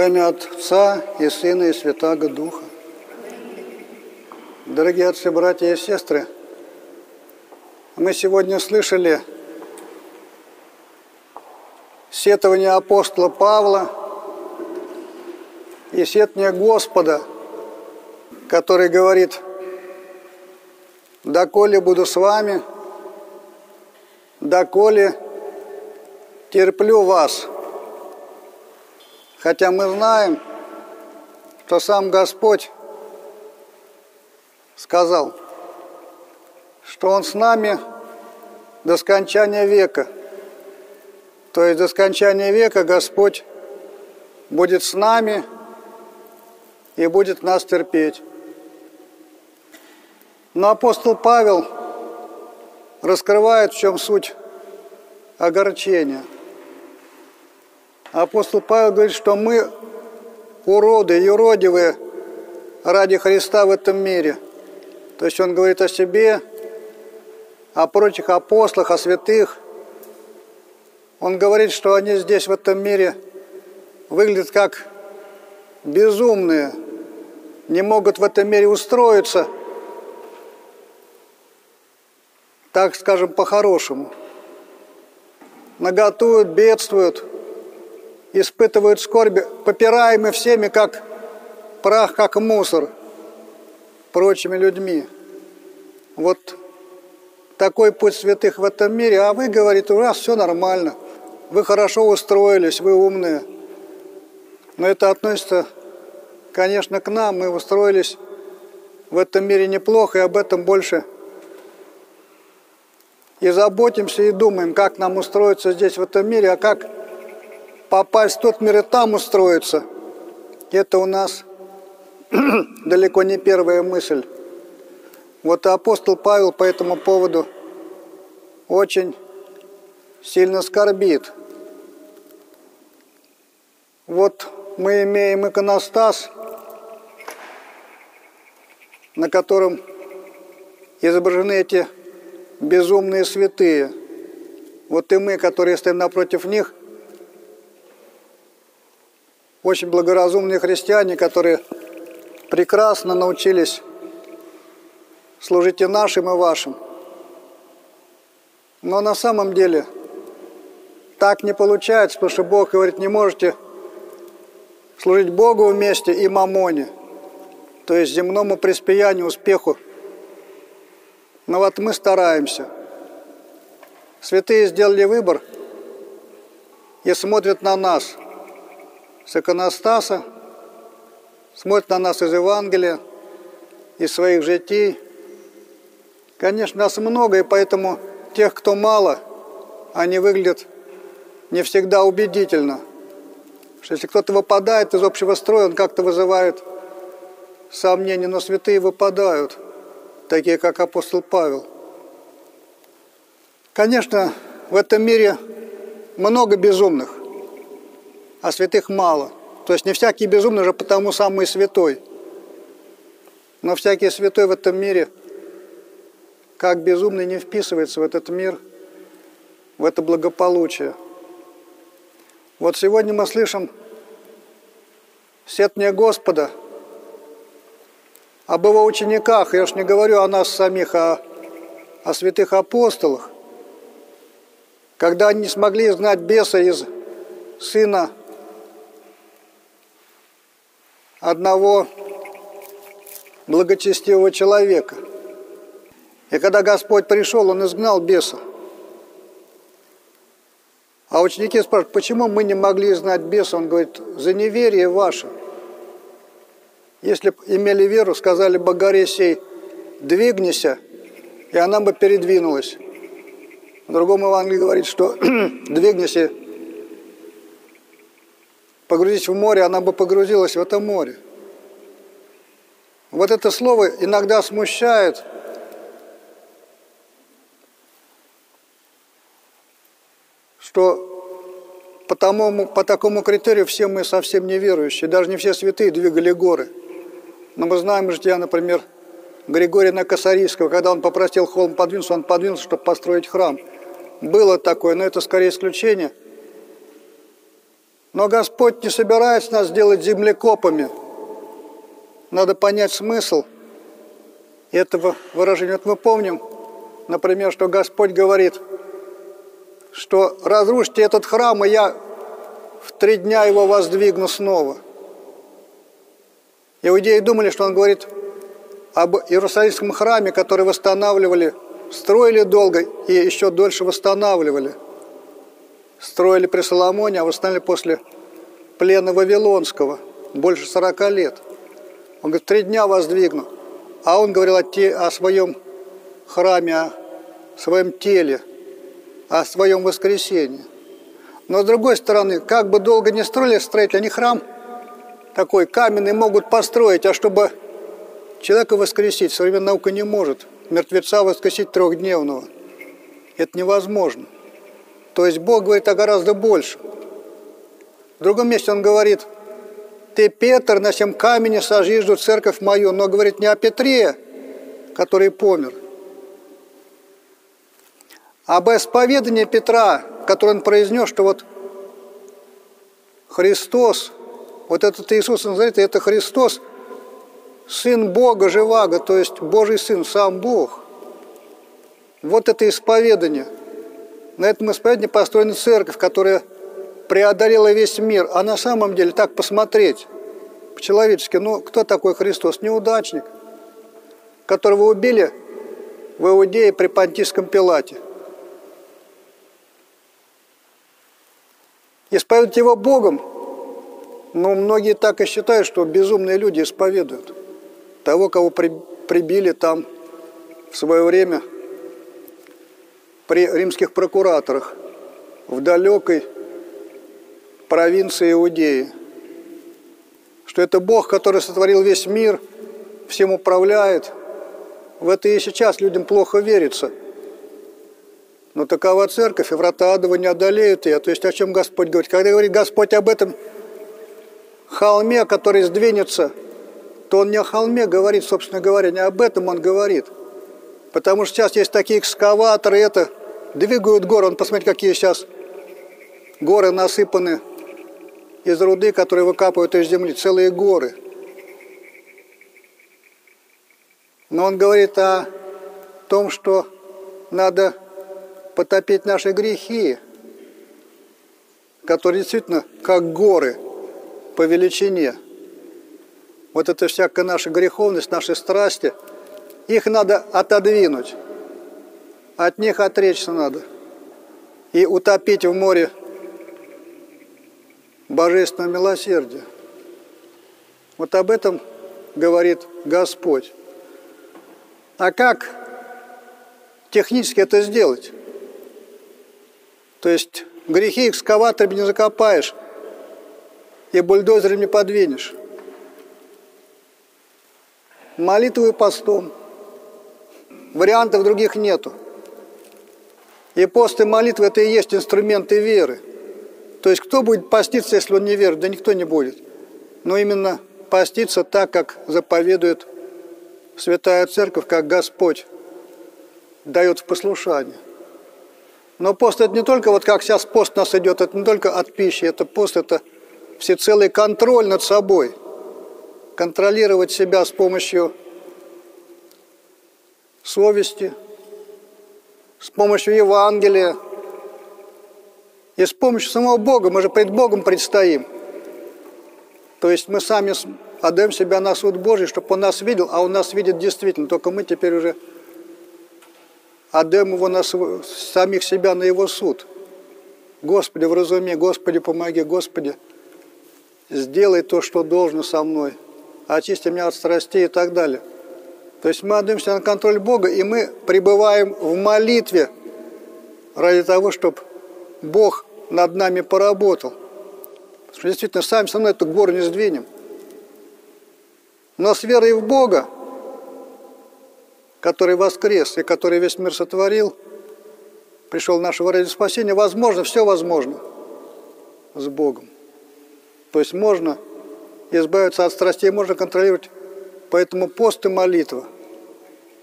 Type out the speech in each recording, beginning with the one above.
Во имя Отца и Сына и Святаго Духа. Дорогие отцы, братья и сестры, мы сегодня слышали сетование апостола Павла и сетование Господа, который говорит, «Доколе буду с вами, доколе терплю вас». Хотя мы знаем, что сам Господь сказал, что Он с нами до скончания века. То есть до скончания века Господь будет с нами и будет нас терпеть. Но апостол Павел раскрывает, в чем суть огорчения – Апостол Павел говорит, что мы уроды, юродивые ради Христа в этом мире. То есть он говорит о себе, о прочих апостолах, о святых. Он говорит, что они здесь, в этом мире, выглядят как безумные, не могут в этом мире устроиться, так скажем, по-хорошему. Наготуют, бедствуют – испытывают скорби, попираемы всеми, как прах, как мусор, прочими людьми. Вот такой путь святых в этом мире, а вы, говорите, у вас все нормально, вы хорошо устроились, вы умные. Но это относится, конечно, к нам, мы устроились в этом мире неплохо, и об этом больше и заботимся, и думаем, как нам устроиться здесь, в этом мире, а как попасть в тот мир и там устроиться, это у нас далеко не первая мысль. Вот апостол Павел по этому поводу очень сильно скорбит. Вот мы имеем иконостас, на котором изображены эти безумные святые. Вот и мы, которые стоим напротив них, очень благоразумные христиане, которые прекрасно научились служить и нашим, и вашим. Но на самом деле так не получается, потому что Бог говорит, не можете служить Богу вместе и мамоне, то есть земному преспиянию, успеху. Но вот мы стараемся. Святые сделали выбор и смотрят на нас – с иконостаса, смотрит на нас из Евангелия, из своих житий. Конечно, нас много, и поэтому тех, кто мало, они выглядят не всегда убедительно. Что если кто-то выпадает из общего строя, он как-то вызывает сомнения, но святые выпадают, такие как апостол Павел. Конечно, в этом мире много безумных а святых мало. То есть не всякий безумный же потому самый святой. Но всякий святой в этом мире, как безумный, не вписывается в этот мир, в это благополучие. Вот сегодня мы слышим сетные Господа об его учениках, я уж не говорю о нас самих, а о святых апостолах, когда они не смогли знать беса из сына одного благочестивого человека. И когда Господь пришел, Он изгнал беса. А ученики спрашивают, почему мы не могли знать беса? Он говорит, за неверие ваше. Если бы имели веру, сказали бы горе сей, двигнися, и она бы передвинулась. В другом Евангелии говорит, что двигнися погрузить в море, она бы погрузилась в это море. Вот это слово иногда смущает. Что по, тому, по такому критерию все мы совсем неверующие, даже не все святые двигали горы. Но мы знаем жития, например, Григория Накосарийского, когда он попросил холм подвинуться, он подвинулся, чтобы построить храм. Было такое, но это скорее исключение – Но Господь не собирается нас делать землекопами. Надо понять смысл этого выражения. Вот мы помним, например, что Господь говорит, что разрушьте этот храм, и я в три дня его воздвигну снова. Иудеи думали, что он говорит об Иерусалимском храме, который восстанавливали, строили долго и еще дольше восстанавливали. Строили при Соломоне, а восстановили после плена Вавилонского, больше 40 лет. Он говорит, три дня воздвигну. А он говорил о, те, о своем храме, о своем теле, о своем воскресении. Но с другой стороны, как бы долго не строили строители, они храм такой каменный могут построить, а чтобы человека воскресить, современная наука не может мертвеца воскресить трехдневного. Это невозможно. То есть Бог говорит о гораздо больше. В другом месте Он говорит, ты, Петр, на всем камне сожижу церковь мою, но говорит не о Петре, который помер, а об исповедании Петра, который он произнес, что вот Христос, вот этот Иисус Назарет, это Христос, Сын Бога Живаго, то есть Божий Сын, сам Бог. Вот это исповедание. На этом исповедании построена церковь, которая преодолела весь мир. А на самом деле, так посмотреть, по-человечески, ну, кто такой Христос? Неудачник, которого убили в Иудее при Понтийском Пилате. Исповедовать его Богом, но многие так и считают, что безумные люди исповедуют того, кого при, прибили там в свое время при римских прокураторах в далекой провинции Иудеи. Что это Бог, который сотворил весь мир, всем управляет. В это и сейчас людям плохо верится. Но такова церковь, и врата адова не одолеют ее. То есть о чем Господь говорит? Когда говорит Господь об этом холме, который сдвинется – то он не о холме говорит, собственно говоря, не об этом он говорит. Потому что сейчас есть такие экскаваторы, это двигают горы. Он посмотрите, какие сейчас горы насыпаны из руды, которые выкапывают из земли, целые горы. Но он говорит о том, что надо потопить наши грехи, которые действительно как горы по величине – вот это всякая наша греховность, наши страсти, их надо отодвинуть, от них отречься надо и утопить в море божественного милосердия. Вот об этом говорит Господь. А как технически это сделать? То есть грехи экскаваторами не закопаешь и бульдозером не подвинешь молитву постом. Вариантов других нету. И пост и молитва – это и есть инструменты веры. То есть кто будет поститься, если он не верит? Да никто не будет. Но именно поститься так, как заповедует Святая Церковь, как Господь дает в послушание. Но пост – это не только, вот как сейчас пост нас идет, это не только от пищи, это пост – это всецелый контроль над собой – контролировать себя с помощью совести, с помощью Евангелия и с помощью самого Бога. Мы же пред Богом предстоим. То есть мы сами отдаем себя на суд Божий, чтобы Он нас видел, а Он нас видит действительно. Только мы теперь уже отдаем Его на самих себя на Его суд. Господи, вразуми, Господи, помоги, Господи, сделай то, что должно со мной – очисти меня от страстей и так далее. То есть мы отдаемся на контроль Бога, и мы пребываем в молитве ради того, чтобы Бог над нами поработал. Потому что действительно, сами со мной эту гору не сдвинем. Но с верой в Бога, который воскрес и который весь мир сотворил, пришел нашего ради спасения, возможно, все возможно с Богом. То есть можно избавиться от страстей можно контролировать. Поэтому пост и молитва.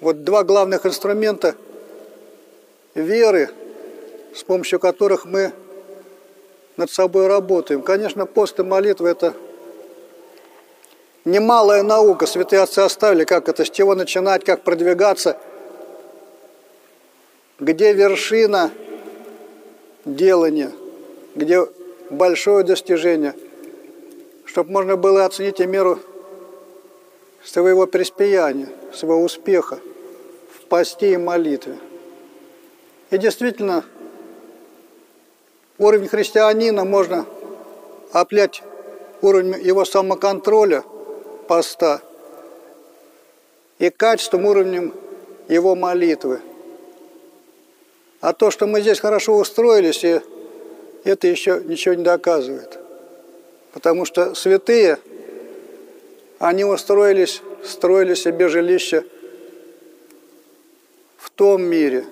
Вот два главных инструмента веры, с помощью которых мы над собой работаем. Конечно, пост и молитва – это немалая наука. Святые отцы оставили, как это, с чего начинать, как продвигаться, где вершина делания, где большое достижение, чтобы можно было оценить и меру своего преспияния, своего успеха в посте и молитве. И действительно, уровень христианина можно оплять уровнем его самоконтроля поста и качеством уровнем его молитвы. А то, что мы здесь хорошо устроились, и это еще ничего не доказывает. Потому что святые, они устроились, строили себе жилище в том мире.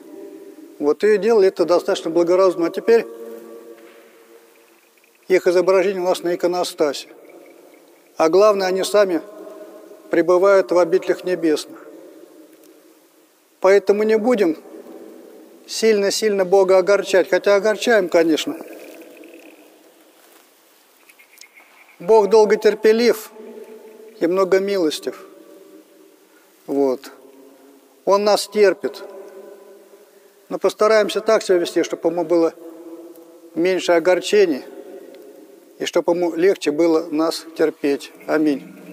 Вот и делали это достаточно благоразумно. А теперь их изображение у нас на иконостасе. А главное, они сами пребывают в обителях небесных. Поэтому не будем сильно-сильно Бога огорчать, хотя огорчаем, конечно. Бог долго терпелив и много милостив. Вот. Он нас терпит. Но постараемся так себя вести, чтобы ему было меньше огорчений, и чтобы ему легче было нас терпеть. Аминь.